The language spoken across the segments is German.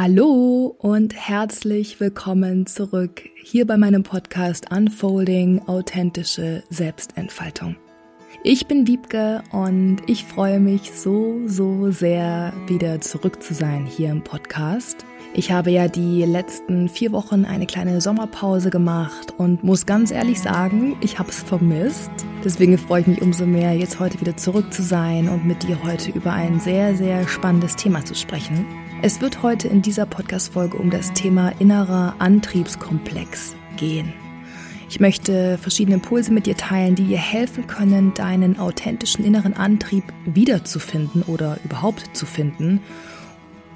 Hallo und herzlich willkommen zurück hier bei meinem Podcast Unfolding authentische Selbstentfaltung. Ich bin Wiebke und ich freue mich so, so sehr, wieder zurück zu sein hier im Podcast. Ich habe ja die letzten vier Wochen eine kleine Sommerpause gemacht und muss ganz ehrlich sagen, ich habe es vermisst. Deswegen freue ich mich umso mehr, jetzt heute wieder zurück zu sein und mit dir heute über ein sehr, sehr spannendes Thema zu sprechen. Es wird heute in dieser Podcast-Folge um das Thema innerer Antriebskomplex gehen. Ich möchte verschiedene Impulse mit dir teilen, die dir helfen können, deinen authentischen inneren Antrieb wiederzufinden oder überhaupt zu finden,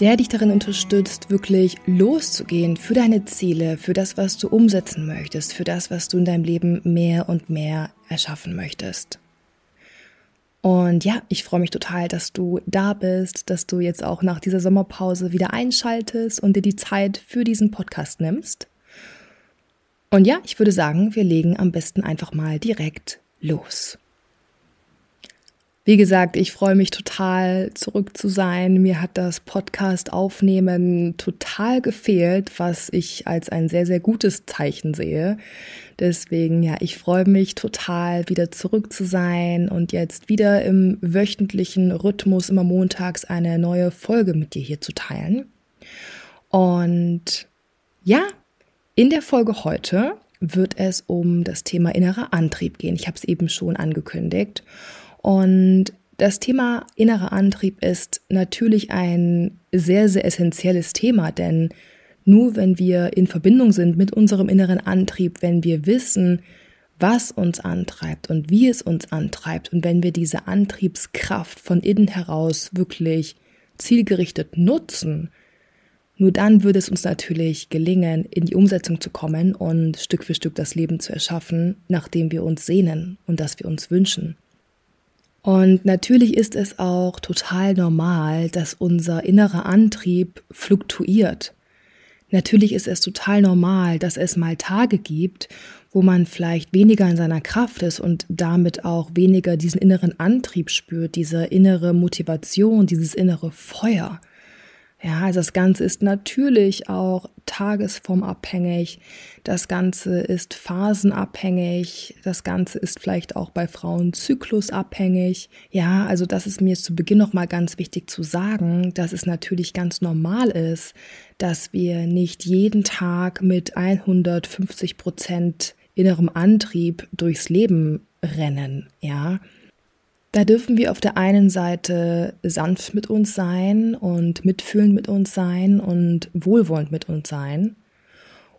der dich darin unterstützt, wirklich loszugehen für deine Ziele, für das, was du umsetzen möchtest, für das, was du in deinem Leben mehr und mehr erschaffen möchtest. Und ja, ich freue mich total, dass du da bist, dass du jetzt auch nach dieser Sommerpause wieder einschaltest und dir die Zeit für diesen Podcast nimmst. Und ja, ich würde sagen, wir legen am besten einfach mal direkt los. Wie gesagt, ich freue mich total zurück zu sein. Mir hat das Podcast aufnehmen total gefehlt, was ich als ein sehr, sehr gutes Zeichen sehe. Deswegen, ja, ich freue mich total wieder zurück zu sein und jetzt wieder im wöchentlichen Rhythmus immer montags eine neue Folge mit dir hier zu teilen. Und ja, in der Folge heute wird es um das Thema innerer Antrieb gehen. Ich habe es eben schon angekündigt. Und das Thema innerer Antrieb ist natürlich ein sehr, sehr essentielles Thema, denn nur wenn wir in Verbindung sind mit unserem inneren Antrieb, wenn wir wissen, was uns antreibt und wie es uns antreibt und wenn wir diese Antriebskraft von innen heraus wirklich zielgerichtet nutzen, nur dann würde es uns natürlich gelingen, in die Umsetzung zu kommen und Stück für Stück das Leben zu erschaffen, nach dem wir uns sehnen und das wir uns wünschen. Und natürlich ist es auch total normal, dass unser innerer Antrieb fluktuiert. Natürlich ist es total normal, dass es mal Tage gibt, wo man vielleicht weniger in seiner Kraft ist und damit auch weniger diesen inneren Antrieb spürt, diese innere Motivation, dieses innere Feuer. Ja, also das Ganze ist natürlich auch tagesformabhängig. Das Ganze ist phasenabhängig. Das Ganze ist vielleicht auch bei Frauen zyklusabhängig. Ja, also das ist mir zu Beginn noch mal ganz wichtig zu sagen, dass es natürlich ganz normal ist, dass wir nicht jeden Tag mit 150 Prozent innerem Antrieb durchs Leben rennen. Ja, da dürfen wir auf der einen Seite sanft mit uns sein und mitfühlend mit uns sein und wohlwollend mit uns sein.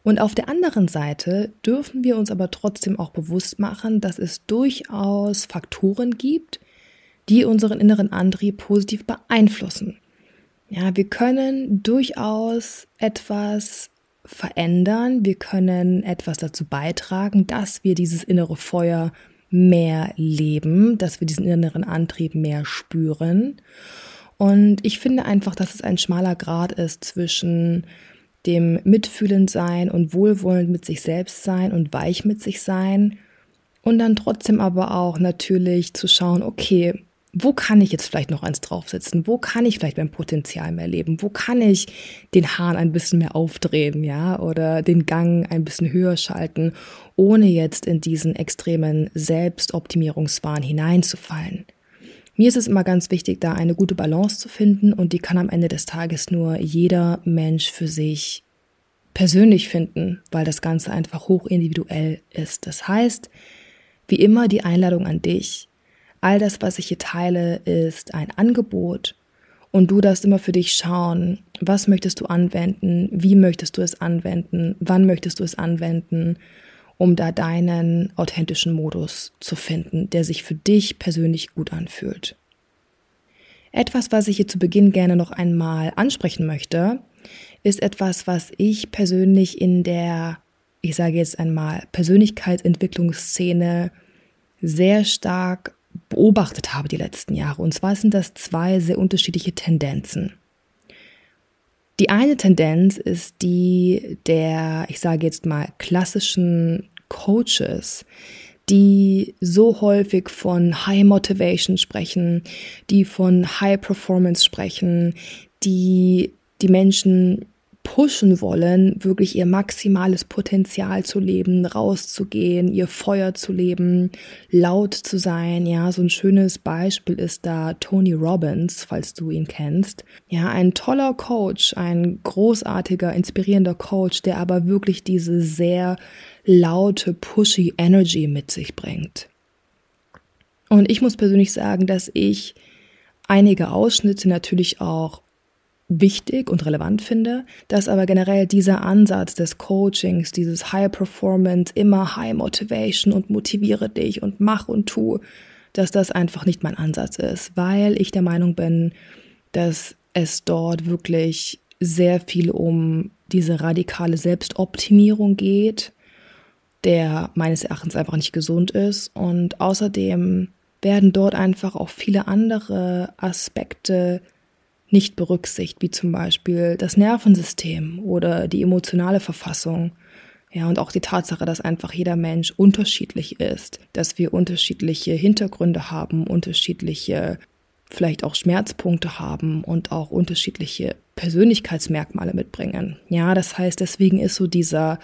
Und auf der anderen Seite dürfen wir uns aber trotzdem auch bewusst machen, dass es durchaus Faktoren gibt, die unseren inneren Antrieb positiv beeinflussen. Ja, wir können durchaus etwas verändern, wir können etwas dazu beitragen, dass wir dieses innere Feuer mehr leben, dass wir diesen inneren Antrieb mehr spüren. Und ich finde einfach, dass es ein schmaler Grad ist zwischen dem Mitfühlend sein und wohlwollend mit sich selbst sein und weich mit sich sein und dann trotzdem aber auch natürlich zu schauen, okay, wo kann ich jetzt vielleicht noch eins draufsetzen? Wo kann ich vielleicht mein Potenzial mehr leben? Wo kann ich den Hahn ein bisschen mehr aufdrehen, ja? Oder den Gang ein bisschen höher schalten, ohne jetzt in diesen extremen Selbstoptimierungswahn hineinzufallen? Mir ist es immer ganz wichtig, da eine gute Balance zu finden und die kann am Ende des Tages nur jeder Mensch für sich persönlich finden, weil das Ganze einfach hoch individuell ist. Das heißt, wie immer die Einladung an dich, All das, was ich hier teile, ist ein Angebot und du darfst immer für dich schauen, was möchtest du anwenden, wie möchtest du es anwenden, wann möchtest du es anwenden, um da deinen authentischen Modus zu finden, der sich für dich persönlich gut anfühlt. Etwas, was ich hier zu Beginn gerne noch einmal ansprechen möchte, ist etwas, was ich persönlich in der, ich sage jetzt einmal, Persönlichkeitsentwicklungsszene sehr stark beobachtet habe die letzten Jahre. Und zwar sind das zwei sehr unterschiedliche Tendenzen. Die eine Tendenz ist die der, ich sage jetzt mal, klassischen Coaches, die so häufig von High Motivation sprechen, die von High Performance sprechen, die die Menschen pushen wollen, wirklich ihr maximales Potenzial zu leben, rauszugehen, ihr Feuer zu leben, laut zu sein. Ja, so ein schönes Beispiel ist da Tony Robbins, falls du ihn kennst. Ja, ein toller Coach, ein großartiger, inspirierender Coach, der aber wirklich diese sehr laute, pushy Energy mit sich bringt. Und ich muss persönlich sagen, dass ich einige Ausschnitte natürlich auch wichtig und relevant finde, dass aber generell dieser Ansatz des Coachings, dieses High Performance, immer High Motivation und motiviere dich und mach und tu, dass das einfach nicht mein Ansatz ist, weil ich der Meinung bin, dass es dort wirklich sehr viel um diese radikale Selbstoptimierung geht, der meines Erachtens einfach nicht gesund ist. Und außerdem werden dort einfach auch viele andere Aspekte nicht berücksichtigt, wie zum Beispiel das Nervensystem oder die emotionale Verfassung. Ja, und auch die Tatsache, dass einfach jeder Mensch unterschiedlich ist, dass wir unterschiedliche Hintergründe haben, unterschiedliche vielleicht auch Schmerzpunkte haben und auch unterschiedliche Persönlichkeitsmerkmale mitbringen. Ja, das heißt, deswegen ist so dieser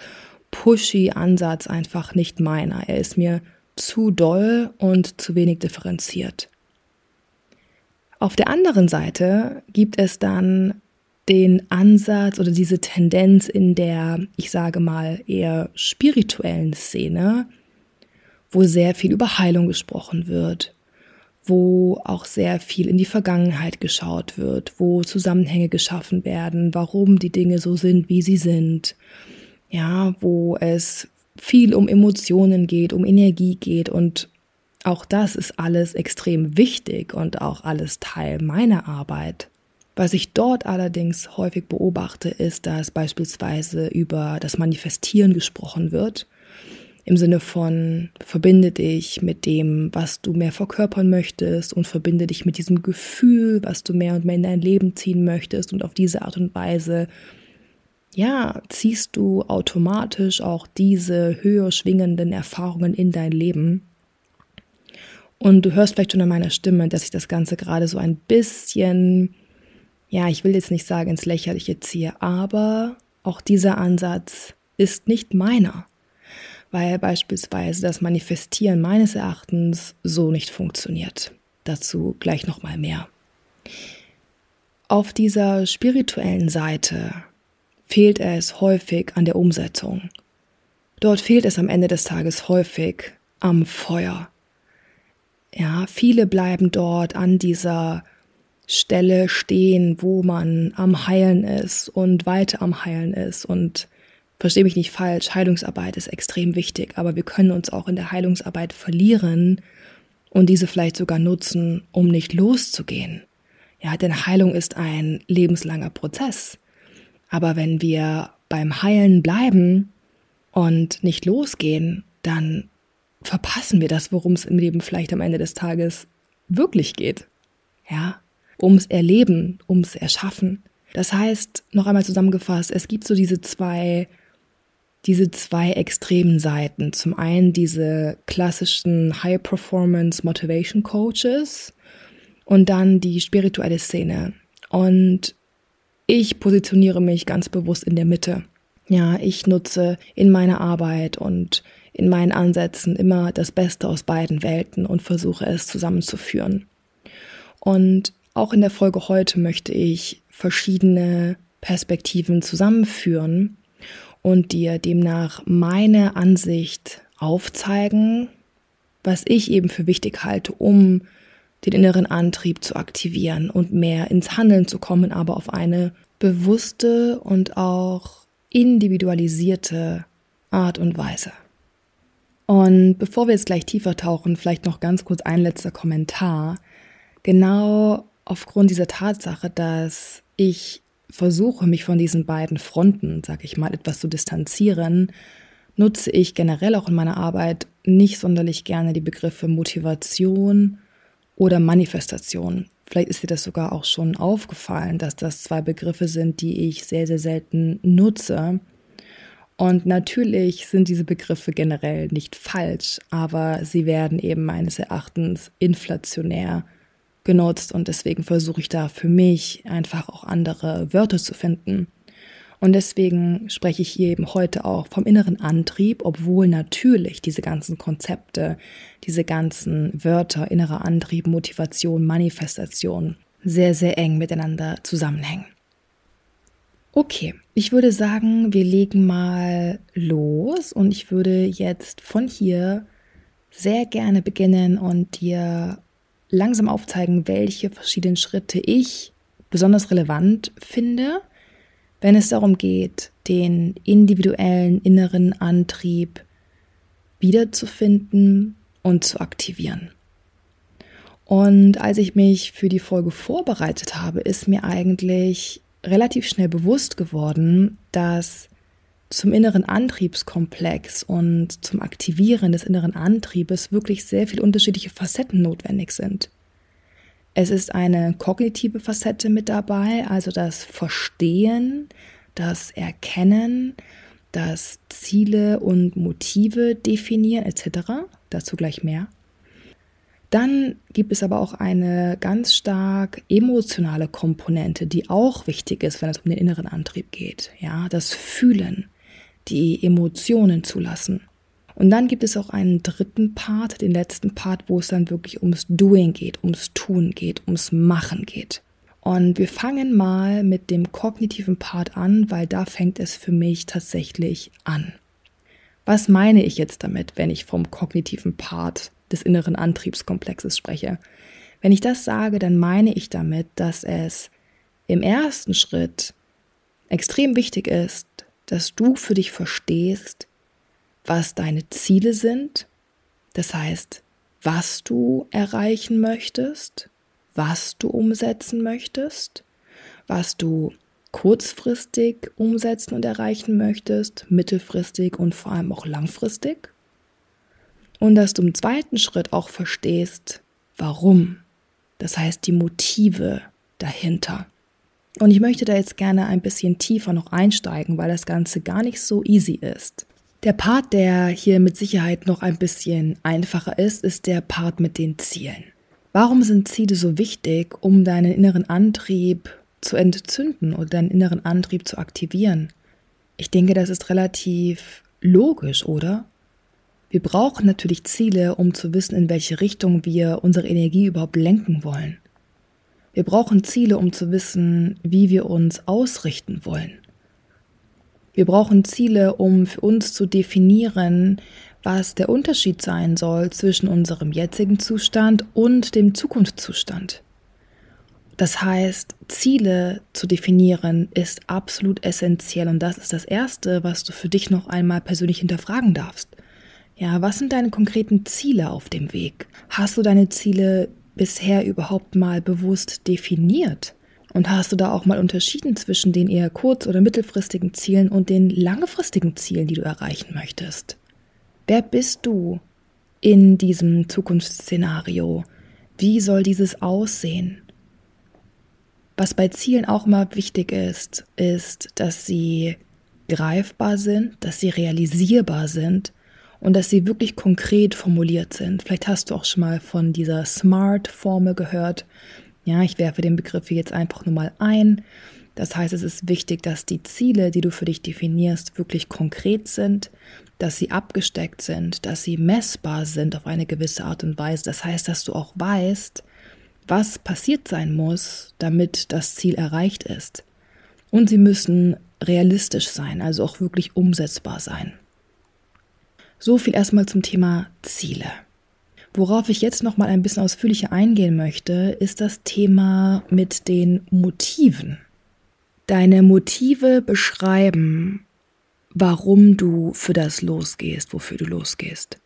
pushy Ansatz einfach nicht meiner. Er ist mir zu doll und zu wenig differenziert. Auf der anderen Seite gibt es dann den Ansatz oder diese Tendenz in der, ich sage mal, eher spirituellen Szene, wo sehr viel über Heilung gesprochen wird, wo auch sehr viel in die Vergangenheit geschaut wird, wo Zusammenhänge geschaffen werden, warum die Dinge so sind, wie sie sind. Ja, wo es viel um Emotionen geht, um Energie geht und auch das ist alles extrem wichtig und auch alles Teil meiner Arbeit. Was ich dort allerdings häufig beobachte, ist, dass beispielsweise über das Manifestieren gesprochen wird. Im Sinne von verbinde dich mit dem, was du mehr verkörpern möchtest und verbinde dich mit diesem Gefühl, was du mehr und mehr in dein Leben ziehen möchtest und auf diese Art und Weise ja, ziehst du automatisch auch diese höher schwingenden Erfahrungen in dein Leben. Und du hörst vielleicht schon an meiner Stimme, dass ich das Ganze gerade so ein bisschen, ja, ich will jetzt nicht sagen ins Lächerliche ziehe, aber auch dieser Ansatz ist nicht meiner, weil beispielsweise das Manifestieren meines Erachtens so nicht funktioniert. Dazu gleich nochmal mehr. Auf dieser spirituellen Seite fehlt es häufig an der Umsetzung. Dort fehlt es am Ende des Tages häufig am Feuer, ja, viele bleiben dort an dieser Stelle stehen, wo man am Heilen ist und weiter am Heilen ist. Und verstehe mich nicht falsch, Heilungsarbeit ist extrem wichtig, aber wir können uns auch in der Heilungsarbeit verlieren und diese vielleicht sogar nutzen, um nicht loszugehen. Ja, denn Heilung ist ein lebenslanger Prozess. Aber wenn wir beim Heilen bleiben und nicht losgehen, dann verpassen wir das, worum es im Leben vielleicht am Ende des Tages wirklich geht. Ja, ums Erleben, ums Erschaffen. Das heißt, noch einmal zusammengefasst, es gibt so diese zwei, diese zwei extremen Seiten. Zum einen diese klassischen High Performance Motivation Coaches und dann die spirituelle Szene. Und ich positioniere mich ganz bewusst in der Mitte. Ja, ich nutze in meiner Arbeit und in meinen Ansätzen immer das Beste aus beiden Welten und versuche es zusammenzuführen. Und auch in der Folge heute möchte ich verschiedene Perspektiven zusammenführen und dir demnach meine Ansicht aufzeigen, was ich eben für wichtig halte, um den inneren Antrieb zu aktivieren und mehr ins Handeln zu kommen, aber auf eine bewusste und auch individualisierte Art und Weise. Und bevor wir jetzt gleich tiefer tauchen, vielleicht noch ganz kurz ein letzter Kommentar. Genau aufgrund dieser Tatsache, dass ich versuche, mich von diesen beiden Fronten, sag ich mal, etwas zu distanzieren, nutze ich generell auch in meiner Arbeit nicht sonderlich gerne die Begriffe Motivation oder Manifestation. Vielleicht ist dir das sogar auch schon aufgefallen, dass das zwei Begriffe sind, die ich sehr, sehr selten nutze. Und natürlich sind diese Begriffe generell nicht falsch, aber sie werden eben meines Erachtens inflationär genutzt und deswegen versuche ich da für mich einfach auch andere Wörter zu finden. Und deswegen spreche ich hier eben heute auch vom inneren Antrieb, obwohl natürlich diese ganzen Konzepte, diese ganzen Wörter, innerer Antrieb, Motivation, Manifestation sehr, sehr eng miteinander zusammenhängen. Okay, ich würde sagen, wir legen mal los und ich würde jetzt von hier sehr gerne beginnen und dir langsam aufzeigen, welche verschiedenen Schritte ich besonders relevant finde, wenn es darum geht, den individuellen inneren Antrieb wiederzufinden und zu aktivieren. Und als ich mich für die Folge vorbereitet habe, ist mir eigentlich relativ schnell bewusst geworden, dass zum inneren Antriebskomplex und zum Aktivieren des inneren Antriebes wirklich sehr viele unterschiedliche Facetten notwendig sind. Es ist eine kognitive Facette mit dabei, also das Verstehen, das Erkennen, das Ziele und Motive definieren etc. Dazu gleich mehr. Dann gibt es aber auch eine ganz stark emotionale Komponente, die auch wichtig ist, wenn es um den inneren Antrieb geht. Ja, das Fühlen, die Emotionen zulassen. Und dann gibt es auch einen dritten Part, den letzten Part, wo es dann wirklich ums Doing geht, ums Tun geht, ums Machen geht. Und wir fangen mal mit dem kognitiven Part an, weil da fängt es für mich tatsächlich an. Was meine ich jetzt damit, wenn ich vom kognitiven Part des inneren Antriebskomplexes spreche? Wenn ich das sage, dann meine ich damit, dass es im ersten Schritt extrem wichtig ist, dass du für dich verstehst, was deine Ziele sind, das heißt, was du erreichen möchtest, was du umsetzen möchtest, was du kurzfristig umsetzen und erreichen möchtest, mittelfristig und vor allem auch langfristig. Und dass du im zweiten Schritt auch verstehst, warum. Das heißt, die Motive dahinter. Und ich möchte da jetzt gerne ein bisschen tiefer noch einsteigen, weil das Ganze gar nicht so easy ist. Der Part, der hier mit Sicherheit noch ein bisschen einfacher ist, ist der Part mit den Zielen. Warum sind Ziele so wichtig, um deinen inneren Antrieb zu entzünden oder deinen inneren Antrieb zu aktivieren? Ich denke, das ist relativ logisch, oder? Wir brauchen natürlich Ziele, um zu wissen, in welche Richtung wir unsere Energie überhaupt lenken wollen. Wir brauchen Ziele, um zu wissen, wie wir uns ausrichten wollen. Wir brauchen Ziele, um für uns zu definieren, was der Unterschied sein soll zwischen unserem jetzigen Zustand und dem Zukunftszustand. Das heißt, Ziele zu definieren ist absolut essentiell und das ist das Erste, was du für dich noch einmal persönlich hinterfragen darfst. Ja, was sind deine konkreten Ziele auf dem Weg? Hast du deine Ziele bisher überhaupt mal bewusst definiert? Und hast du da auch mal unterschieden zwischen den eher kurz- oder mittelfristigen Zielen und den langfristigen Zielen, die du erreichen möchtest? Wer bist du in diesem Zukunftsszenario? Wie soll dieses aussehen? Was bei Zielen auch immer wichtig ist, ist, dass sie greifbar sind, dass sie realisierbar sind und dass sie wirklich konkret formuliert sind. Vielleicht hast du auch schon mal von dieser SMART-Formel gehört. Ja, ich werfe den Begriff hier jetzt einfach nur mal ein. Das heißt, es ist wichtig, dass die Ziele, die du für dich definierst, wirklich konkret sind, dass sie abgesteckt sind, dass sie messbar sind auf eine gewisse Art und Weise. Das heißt, dass du auch weißt, was passiert sein muss, damit das Ziel erreicht ist. Und sie müssen realistisch sein, also auch wirklich umsetzbar sein. So viel erstmal zum Thema Ziele. Worauf ich jetzt noch mal ein bisschen ausführlicher eingehen möchte, ist das Thema mit den Motiven. Deine Motive beschreiben, warum du für das losgehst, wofür du losgehst.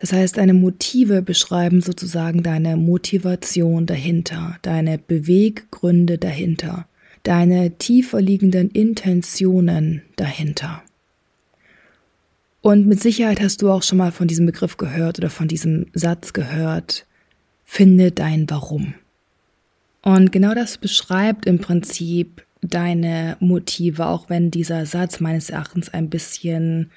Das heißt, deine Motive beschreiben sozusagen deine Motivation dahinter, deine Beweggründe dahinter, deine tiefer liegenden Intentionen dahinter. Und mit Sicherheit hast du auch schon mal von diesem Begriff gehört oder von diesem Satz gehört, finde dein Warum. Und genau das beschreibt im Prinzip deine Motive, auch wenn dieser Satz meines Erachtens ein bisschen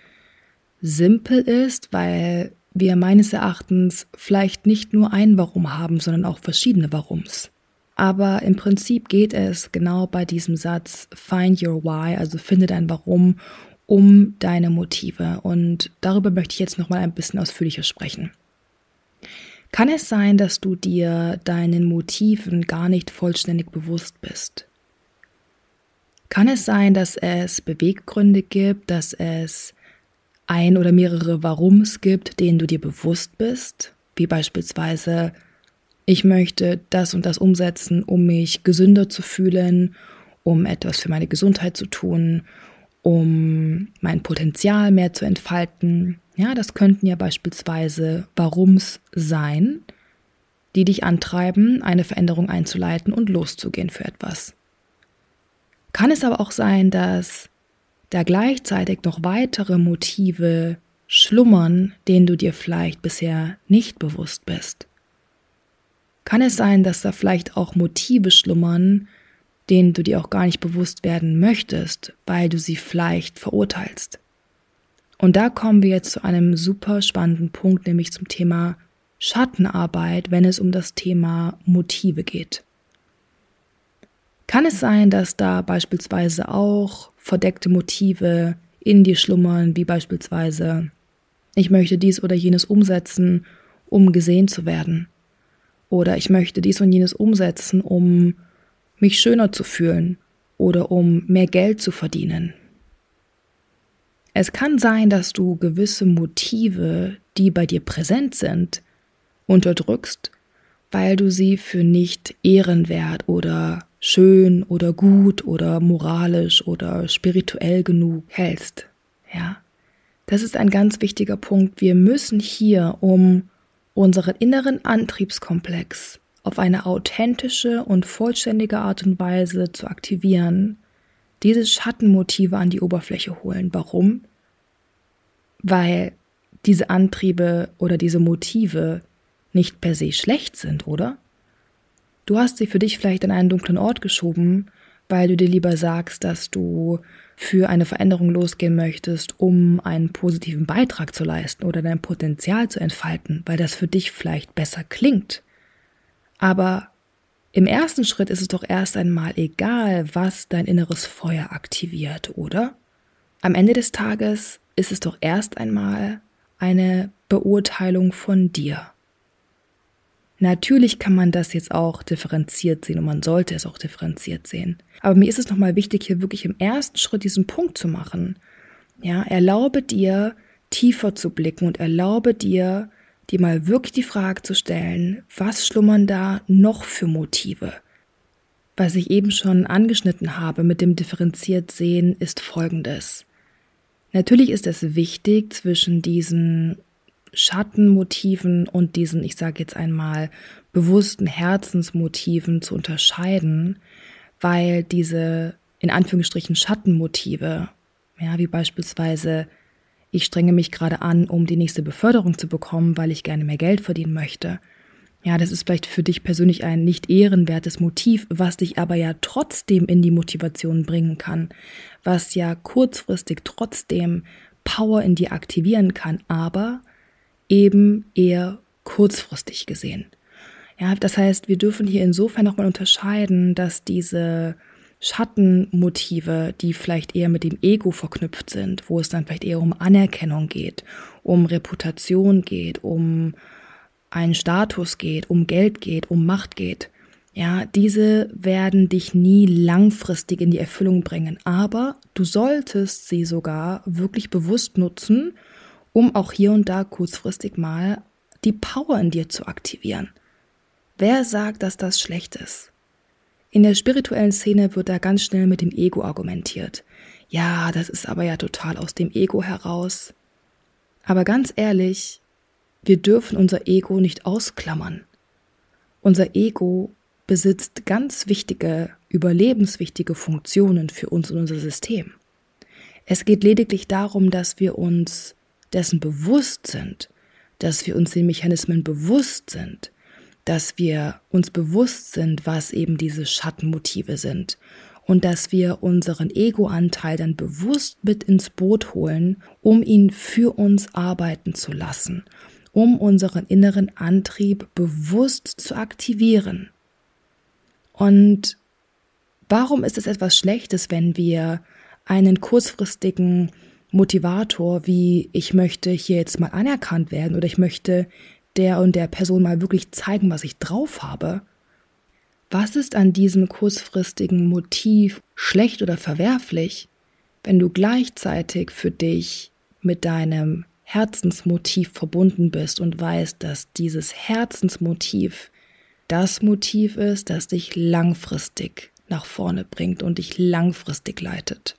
simpel ist, weil wir meines Erachtens vielleicht nicht nur ein Warum haben, sondern auch verschiedene Warums. Aber im Prinzip geht es genau bei diesem Satz Find your why, also finde dein Warum, um deine Motive. Und darüber möchte ich jetzt nochmal ein bisschen ausführlicher sprechen. Kann es sein, dass du dir deinen Motiven gar nicht vollständig bewusst bist? Kann es sein, dass es Beweggründe gibt, dass es ein oder mehrere Warums gibt, denen du dir bewusst bist? Wie beispielsweise, ich möchte das und das umsetzen, um mich gesünder zu fühlen, um etwas für meine Gesundheit zu tun, um mein Potenzial mehr zu entfalten. Ja, das könnten ja beispielsweise Warums sein, die dich antreiben, eine Veränderung einzuleiten und loszugehen für etwas. Kann es aber auch sein, dass da gleichzeitig noch weitere Motive schlummern, denen du dir vielleicht bisher nicht bewusst bist? Kann es sein, dass da vielleicht auch Motive schlummern, denen du dir auch gar nicht bewusst werden möchtest, weil du sie vielleicht verurteilst? Und da kommen wir jetzt zu einem super spannenden Punkt, nämlich zum Thema Schattenarbeit, wenn es um das Thema Motive geht. Kann es sein, dass da beispielsweise auch verdeckte Motive in dir schlummern, wie beispielsweise, ich möchte dies oder jenes umsetzen, um gesehen zu werden? Oder ich möchte dies und jenes umsetzen, um mich schöner zu fühlen oder um mehr Geld zu verdienen. Es kann sein, dass du gewisse Motive, die bei dir präsent sind, unterdrückst, weil du sie für nicht ehrenwert oder schön oder gut oder moralisch oder spirituell genug hältst. Ja, das ist ein ganz wichtiger Punkt. Wir müssen hier, um unseren inneren Antriebskomplex auf eine authentische und vollständige Art und Weise zu aktivieren, diese Schattenmotive an die Oberfläche holen. Warum? Weil diese Antriebe oder diese Motive nicht per se schlecht sind, oder? Du hast sie für dich vielleicht an einen dunklen Ort geschoben, weil du dir lieber sagst, dass du für eine Veränderung losgehen möchtest, um einen positiven Beitrag zu leisten oder dein Potenzial zu entfalten, weil das für dich vielleicht besser klingt. Aber im ersten Schritt ist es doch erst einmal egal, was dein inneres Feuer aktiviert, oder? Am Ende des Tages ist es doch erst einmal eine Beurteilung von dir. Natürlich kann man das jetzt auch differenziert sehen und man sollte es auch differenziert sehen. Aber mir ist es nochmal wichtig, hier wirklich im ersten Schritt diesen Punkt zu machen. Ja, erlaube dir, tiefer zu blicken und erlaube dir, dir mal wirklich die Frage zu stellen, was schlummern da noch für Motive? Was ich eben schon angeschnitten habe mit dem differenziert sehen, ist folgendes. Natürlich ist es wichtig, zwischen diesen Schattenmotiven und diesen, ich sage jetzt einmal, bewussten Herzensmotiven zu unterscheiden, weil diese in Anführungsstrichen Schattenmotive, ja, wie beispielsweise ich strenge mich gerade an, um die nächste Beförderung zu bekommen, weil ich gerne mehr Geld verdienen möchte. Ja, das ist vielleicht für dich persönlich ein nicht ehrenwertes Motiv, was dich aber ja trotzdem in die Motivation bringen kann, was ja kurzfristig trotzdem Power in dir aktivieren kann, aber eben eher kurzfristig gesehen. Ja, das heißt, wir dürfen hier insofern nochmal unterscheiden, dass diese Schattenmotive, die vielleicht eher mit dem Ego verknüpft sind, wo es dann vielleicht eher um Anerkennung geht, um Reputation geht, um einen Status geht, um Geld geht, um Macht geht. Ja, diese werden dich nie langfristig in die Erfüllung bringen, aber du solltest sie sogar wirklich bewusst nutzen, um auch hier und da kurzfristig mal die Power in dir zu aktivieren. Wer sagt, dass das schlecht ist? In der spirituellen Szene wird da ganz schnell mit dem Ego argumentiert. Ja, das ist aber ja total aus dem Ego heraus. Aber ganz ehrlich, wir dürfen unser Ego nicht ausklammern. Unser Ego besitzt ganz wichtige, überlebenswichtige Funktionen für uns und unser System. Es geht lediglich darum, dass wir uns dessen bewusst sind, dass wir uns den Mechanismen bewusst sind, dass wir uns bewusst sind, was eben diese Schattenmotive sind und dass wir unseren Ego-Anteil dann bewusst mit ins Boot holen, um ihn für uns arbeiten zu lassen, um unseren inneren Antrieb bewusst zu aktivieren. Und warum ist es etwas Schlechtes, wenn wir einen kurzfristigen Motivator wie ich möchte hier jetzt mal anerkannt werden oder ich möchte der und der Person mal wirklich zeigen, was ich drauf habe. Was ist an diesem kurzfristigen Motiv schlecht oder verwerflich, wenn du gleichzeitig für dich mit deinem Herzensmotiv verbunden bist und weißt, dass dieses Herzensmotiv das Motiv ist, das dich langfristig nach vorne bringt und dich langfristig leitet.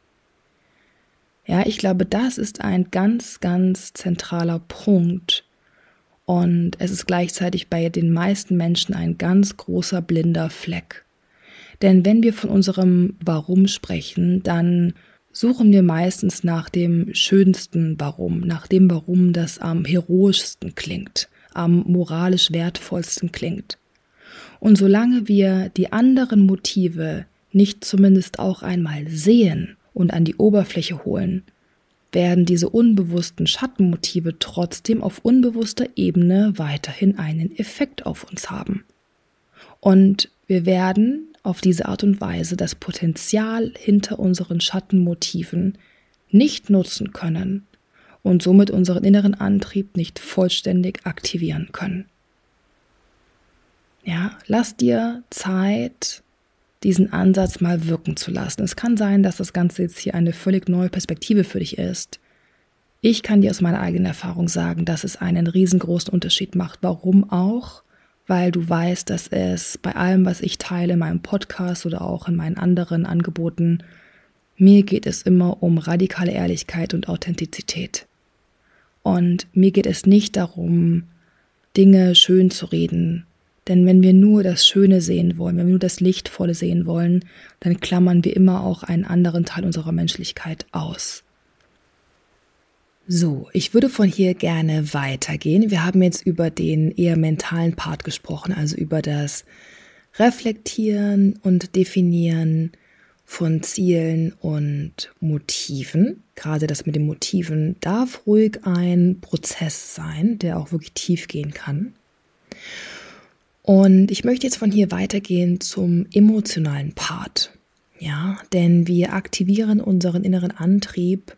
Ja, ich glaube, das ist ein ganz, ganz zentraler Punkt. Und es ist gleichzeitig bei den meisten Menschen ein ganz großer blinder Fleck. Denn wenn wir von unserem Warum sprechen, dann suchen wir meistens nach dem schönsten Warum, nach dem Warum, das am heroischsten klingt, am moralisch wertvollsten klingt. Und solange wir die anderen Motive nicht zumindest auch einmal sehen und an die Oberfläche holen, werden diese unbewussten Schattenmotive trotzdem auf unbewusster Ebene weiterhin einen Effekt auf uns haben. Und wir werden auf diese Art und Weise das Potenzial hinter unseren Schattenmotiven nicht nutzen können und somit unseren inneren Antrieb nicht vollständig aktivieren können. Ja, lass dir Zeit, diesen Ansatz mal wirken zu lassen. Es kann sein, dass das Ganze jetzt hier eine völlig neue Perspektive für dich ist. Ich kann dir aus meiner eigenen Erfahrung sagen, dass es einen riesengroßen Unterschied macht. Warum auch? weil du weißt, dass es bei allem, was ich teile in meinem Podcast oder auch in meinen anderen Angeboten, mir geht es immer um radikale Ehrlichkeit und Authentizität. Und mir geht es nicht darum, Dinge schön zu reden. Denn wenn wir nur das Schöne sehen wollen, wenn wir nur das Lichtvolle sehen wollen, dann klammern wir immer auch einen anderen Teil unserer Menschlichkeit aus. So, ich würde von hier gerne weitergehen. Wir haben jetzt über den eher mentalen Part gesprochen, also über das Reflektieren und Definieren von Zielen und Motiven. Gerade das mit den Motiven darf ruhig ein Prozess sein, der auch wirklich tief gehen kann. Und ich möchte jetzt von hier weitergehen zum emotionalen Part. Ja, denn wir aktivieren unseren inneren Antrieb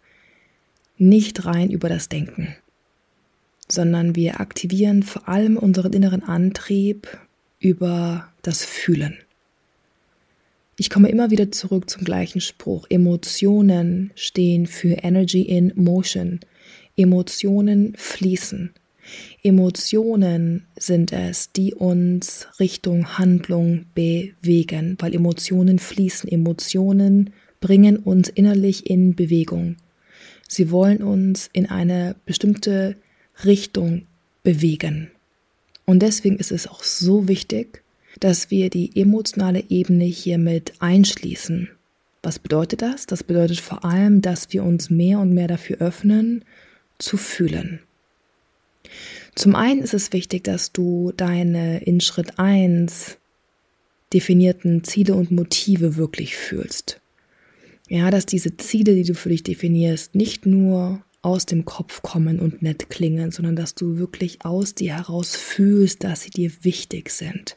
nicht rein über das Denken, sondern wir aktivieren vor allem unseren inneren Antrieb über das Fühlen. Ich komme immer wieder zurück zum gleichen Spruch. Emotionen stehen für Energy in Motion. Emotionen fließen. Emotionen sind es, die uns Richtung Handlung bewegen, weil Emotionen fließen. Emotionen bringen uns innerlich in Bewegung. Sie wollen uns in eine bestimmte Richtung bewegen. Und deswegen ist es auch so wichtig, dass wir die emotionale Ebene hiermit einschließen. Was bedeutet das? Das bedeutet vor allem, dass wir uns mehr und mehr dafür öffnen, zu fühlen. Zum einen ist es wichtig, dass du deine in Schritt 1 definierten Ziele und Motive wirklich fühlst. Ja, dass diese Ziele, die du für dich definierst, nicht nur aus dem Kopf kommen und nett klingen, sondern dass du wirklich aus dir heraus fühlst, dass sie dir wichtig sind.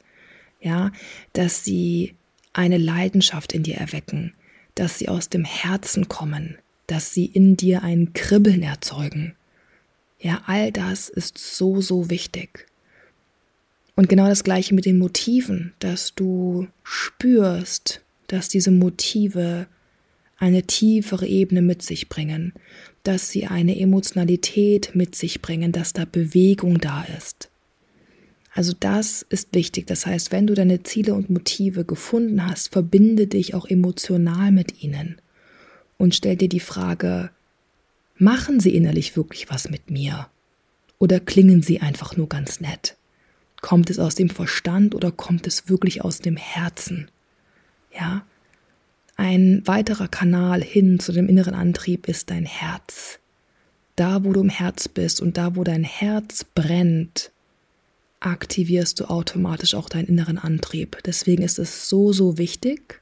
Ja, dass sie eine Leidenschaft in dir erwecken, dass sie aus dem Herzen kommen, dass sie in dir ein Kribbeln erzeugen. Ja, all das ist so, so wichtig. Und genau das gleiche mit den Motiven, dass du spürst, dass diese Motive eine tiefere Ebene mit sich bringen, dass sie eine Emotionalität mit sich bringen, dass da Bewegung da ist. Also das ist wichtig. Das heißt, wenn du deine Ziele und Motive gefunden hast, verbinde dich auch emotional mit ihnen und stell dir die Frage, machen sie innerlich wirklich was mit mir? Oder klingen sie einfach nur ganz nett? Kommt es aus dem Verstand oder kommt es wirklich aus dem Herzen? Ja, ein weiterer Kanal hin zu dem inneren Antrieb ist dein Herz. Da, wo du im Herz bist und da, wo dein Herz brennt, aktivierst du automatisch auch deinen inneren Antrieb. Deswegen ist es so, so wichtig,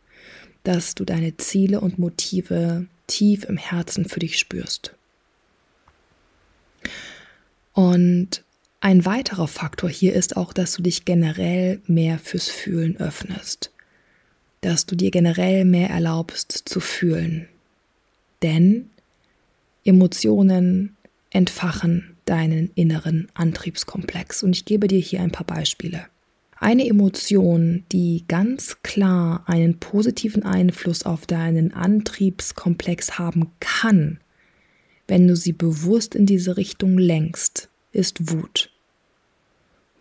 dass du deine Ziele und Motive tief im Herzen für dich spürst. Und ein weiterer Faktor hier ist auch, dass du dich generell mehr fürs Fühlen öffnest. dass du dir generell mehr erlaubst zu fühlen. Denn Emotionen entfachen deinen inneren Antriebskomplex. Und ich gebe dir hier ein paar Beispiele. Eine Emotion, die ganz klar einen positiven Einfluss auf deinen Antriebskomplex haben kann, wenn du sie bewusst in diese Richtung lenkst, ist Wut.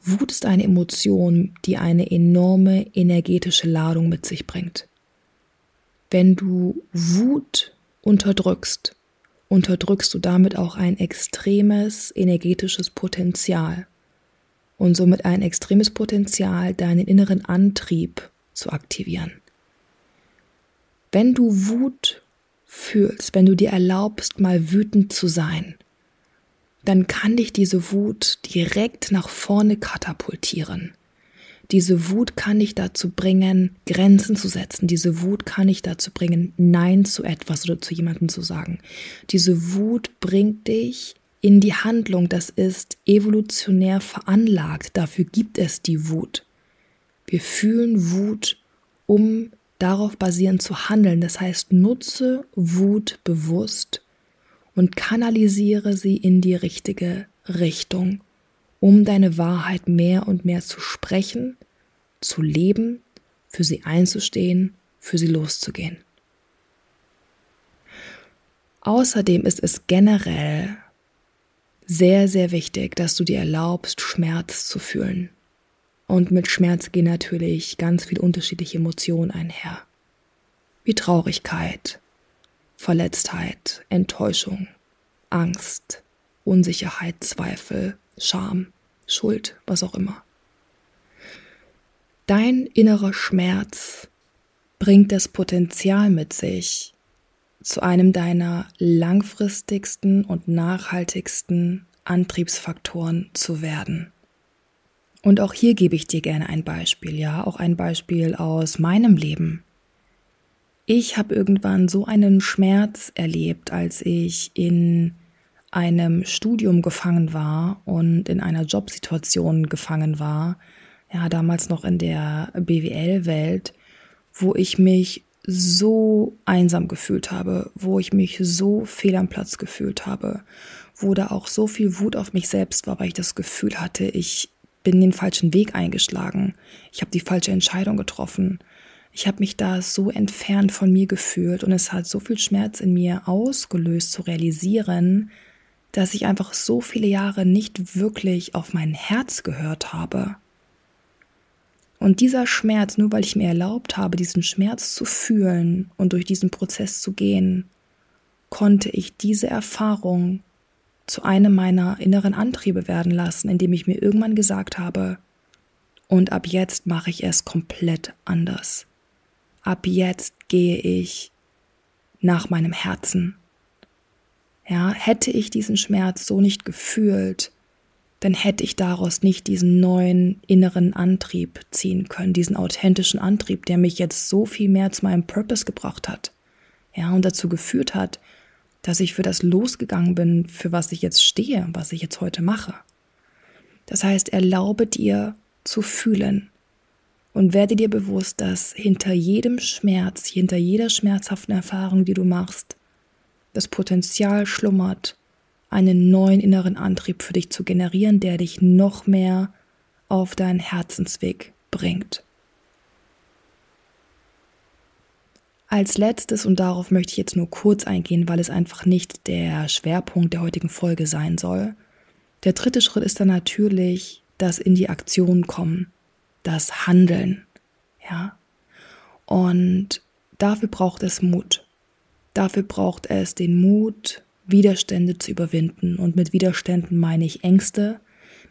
Wut ist eine Emotion, die eine enorme energetische Ladung mit sich bringt. Wenn du Wut unterdrückst, unterdrückst du damit auch ein extremes energetisches Potenzial und somit ein extremes Potenzial, deinen inneren Antrieb zu aktivieren. Wenn du Wut fühlst, wenn du dir erlaubst, mal wütend zu sein, dann kann dich diese Wut direkt nach vorne katapultieren. Diese Wut kann dich dazu bringen, Grenzen zu setzen. Diese Wut kann dich dazu bringen, Nein zu etwas oder zu jemandem zu sagen. Diese Wut bringt dich in die Handlung. Das ist evolutionär veranlagt. Dafür gibt es die Wut. Wir fühlen Wut, um darauf basierend zu handeln. Das heißt, nutze Wut bewusst und kanalisiere sie in die richtige Richtung, um deine Wahrheit mehr und mehr zu sprechen, zu leben, für sie einzustehen, für sie loszugehen. Außerdem ist es generell sehr, sehr wichtig, dass du dir erlaubst, Schmerz zu fühlen. Und mit Schmerz gehen natürlich ganz viele unterschiedliche Emotionen einher. Wie Traurigkeit, Verletztheit, Enttäuschung, Angst, Unsicherheit, Zweifel, Scham, Schuld, was auch immer. Dein innerer Schmerz bringt das Potenzial mit sich, zu einem deiner langfristigsten und nachhaltigsten Antriebsfaktoren zu werden. Und auch hier gebe ich dir gerne ein Beispiel, ja, auch ein Beispiel aus meinem Leben. Ich habe irgendwann so einen Schmerz erlebt, als ich in einem Studium gefangen war und in einer Jobsituation gefangen war, ja, damals noch in der BWL-Welt, wo ich mich so einsam gefühlt habe, wo ich mich so fehl am Platz gefühlt habe, wo da auch so viel Wut auf mich selbst war, weil ich das Gefühl hatte, ich bin den falschen Weg eingeschlagen, ich habe die falsche Entscheidung getroffen, ich habe mich da so entfernt von mir gefühlt und es hat so viel Schmerz in mir ausgelöst zu realisieren, dass ich einfach so viele Jahre nicht wirklich auf mein Herz gehört habe. Und dieser Schmerz, nur weil ich mir erlaubt habe, diesen Schmerz zu fühlen und durch diesen Prozess zu gehen, konnte ich diese Erfahrung zu einem meiner inneren Antriebe werden lassen, indem ich mir irgendwann gesagt habe, und ab jetzt mache ich es komplett anders ab jetzt gehe ich nach meinem Herzen. Ja, hätte ich diesen Schmerz so nicht gefühlt, dann hätte ich daraus nicht diesen neuen inneren Antrieb ziehen können, diesen authentischen Antrieb, der mich jetzt so viel mehr zu meinem Purpose gebracht hat. Ja, und dazu geführt hat, dass ich für das losgegangen bin, für was ich jetzt stehe, was ich jetzt heute mache. Das heißt, erlaube dir zu fühlen, und werde dir bewusst, dass hinter jedem Schmerz, hinter jeder schmerzhaften Erfahrung, die du machst, das Potenzial schlummert, einen neuen inneren Antrieb für dich zu generieren, der dich noch mehr auf deinen Herzensweg bringt. Als letztes, und darauf möchte ich jetzt nur kurz eingehen, weil es einfach nicht der Schwerpunkt der heutigen Folge sein soll. Der dritte Schritt ist dann natürlich das in die Aktion kommen das Handeln. Ja. Und dafür braucht es Mut. Dafür braucht es den Mut, Widerstände zu überwinden. Und mit Widerständen meine ich Ängste,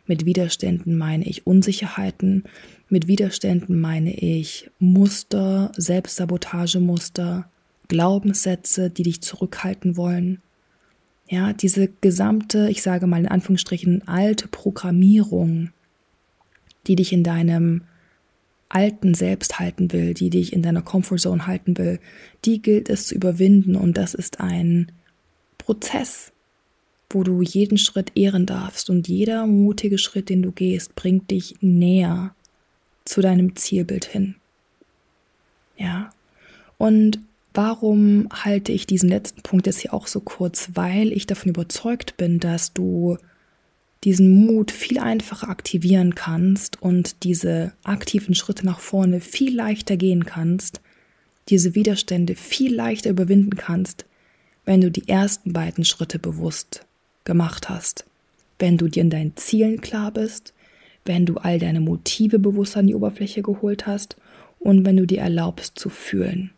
mit Widerständen meine ich Unsicherheiten, mit Widerständen meine ich Muster, Selbstsabotagemuster, Glaubenssätze, die dich zurückhalten wollen. Ja, diese gesamte, ich sage mal in Anführungsstrichen, alte Programmierung, die dich in deinem alten Selbst halten will, die dich in deiner Comfortzone halten will, die gilt es zu überwinden und das ist ein Prozess, wo du jeden Schritt ehren darfst und jeder mutige Schritt, den du gehst, bringt dich näher zu deinem Zielbild hin. Ja. Und warum halte ich diesen letzten Punkt jetzt hier auch so kurz? Weil ich davon überzeugt bin, dass du diesen Mut viel einfacher aktivieren kannst und diese aktiven Schritte nach vorne viel leichter gehen kannst, diese Widerstände viel leichter überwinden kannst, wenn du die ersten beiden Schritte bewusst gemacht hast, wenn du dir in deinen Zielen klar bist, wenn du all deine Motive bewusst an die Oberfläche geholt hast und wenn du dir erlaubst zu fühlen.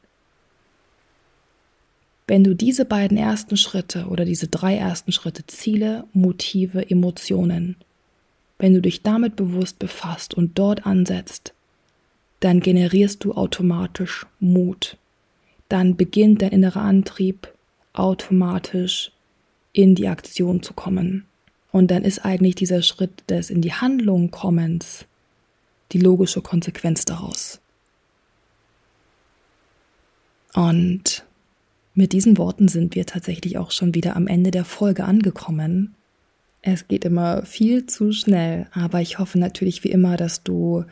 Wenn du diese beiden ersten Schritte oder diese drei ersten Schritte Ziele, Motive, Emotionen, wenn du dich damit bewusst befasst und dort ansetzt, dann generierst du automatisch Mut. Dann beginnt dein innerer Antrieb automatisch in die Aktion zu kommen. Und dann ist eigentlich dieser Schritt des in die Handlung kommens die logische Konsequenz daraus. Und mit diesen Worten sind wir tatsächlich auch schon wieder am Ende der Folge angekommen. Es geht immer viel zu schnell, aber ich hoffe natürlich wie immer, dass du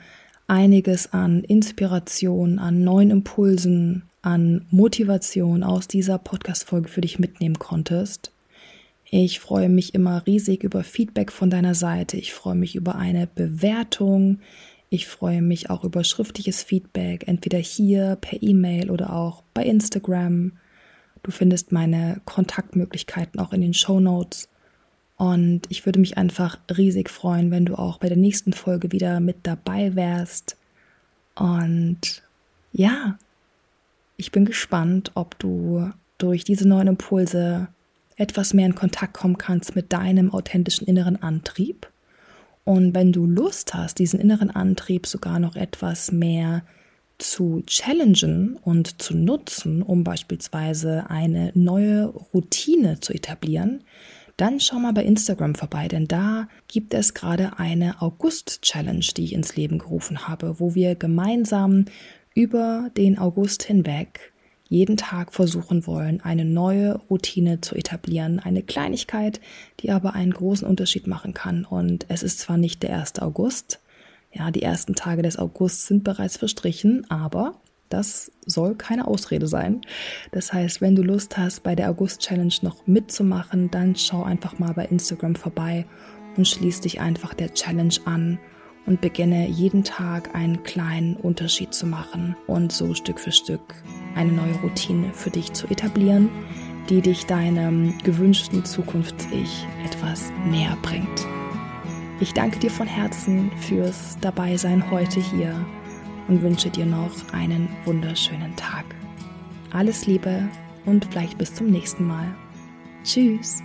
einiges an Inspiration, an neuen Impulsen, an Motivation aus dieser Podcast-Folge für dich mitnehmen konntest. Ich freue mich immer riesig über Feedback von deiner Seite. Ich freue mich über eine Bewertung. Ich freue mich auch über schriftliches Feedback, entweder hier per E-Mail oder auch bei Instagram. Du findest meine Kontaktmöglichkeiten auch in den Show Notes. Und ich würde mich einfach riesig freuen, wenn du auch bei der nächsten Folge wieder mit dabei wärst. Und ja, ich bin gespannt, ob du durch diese neuen Impulse etwas mehr in Kontakt kommen kannst mit deinem authentischen inneren Antrieb. Und wenn du Lust hast, diesen inneren Antrieb sogar noch etwas mehr zu challengen und zu nutzen, um beispielsweise eine neue Routine zu etablieren, dann schau mal bei Instagram vorbei, denn da gibt es gerade eine August-Challenge, die ich ins Leben gerufen habe, wo wir gemeinsam über den August hinweg jeden Tag versuchen wollen, eine neue Routine zu etablieren. Eine Kleinigkeit, die aber einen großen Unterschied machen kann. Und es ist zwar nicht der 1. August, ja, die ersten Tage des Augusts sind bereits verstrichen, aber das soll keine Ausrede sein. Das heißt, wenn du Lust hast, bei der August-Challenge noch mitzumachen, dann schau einfach mal bei Instagram vorbei und schließ dich einfach der Challenge an und beginne jeden Tag einen kleinen Unterschied zu machen und so Stück für Stück eine neue Routine für dich zu etablieren, die dich deinem gewünschten Zukunfts-Ich etwas näher bringt. Ich danke dir von Herzen fürs Dabeisein heute hier und wünsche dir noch einen wunderschönen Tag. Alles Liebe und vielleicht bis zum nächsten Mal. Tschüss.